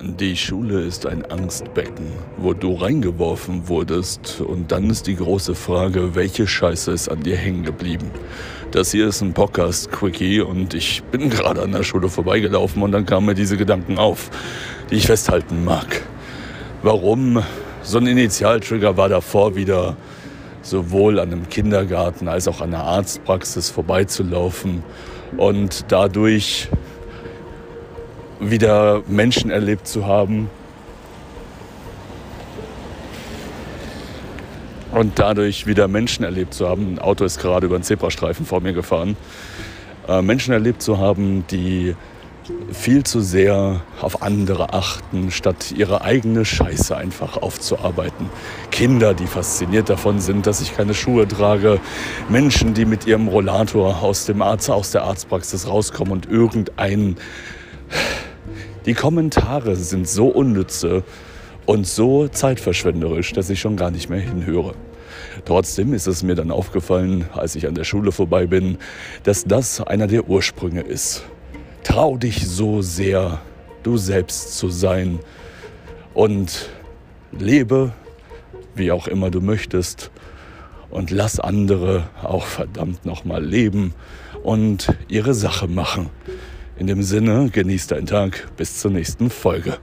Die Schule ist ein Angstbecken, wo du reingeworfen wurdest. Und dann ist die große Frage, welche Scheiße ist an dir hängen geblieben? Das hier ist ein Podcast-Quickie und ich bin gerade an der Schule vorbeigelaufen und dann kamen mir diese Gedanken auf, die ich festhalten mag. Warum? So ein Initialtrigger war davor wieder sowohl an einem Kindergarten als auch an einer Arztpraxis vorbeizulaufen und dadurch wieder Menschen erlebt zu haben. Und dadurch wieder Menschen erlebt zu haben. Ein Auto ist gerade über einen Zebrastreifen vor mir gefahren. Äh, Menschen erlebt zu haben, die viel zu sehr auf andere achten, statt ihre eigene Scheiße einfach aufzuarbeiten. Kinder, die fasziniert davon sind, dass ich keine Schuhe trage. Menschen, die mit ihrem Rollator aus dem Arzt, aus der Arztpraxis rauskommen und irgendein die Kommentare sind so unnütze und so zeitverschwenderisch, dass ich schon gar nicht mehr hinhöre. Trotzdem ist es mir dann aufgefallen, als ich an der Schule vorbei bin, dass das einer der Ursprünge ist. Trau dich so sehr, du selbst zu sein und lebe, wie auch immer du möchtest, und lass andere auch verdammt nochmal leben und ihre Sache machen. In dem Sinne, genießt deinen Tag. Bis zur nächsten Folge.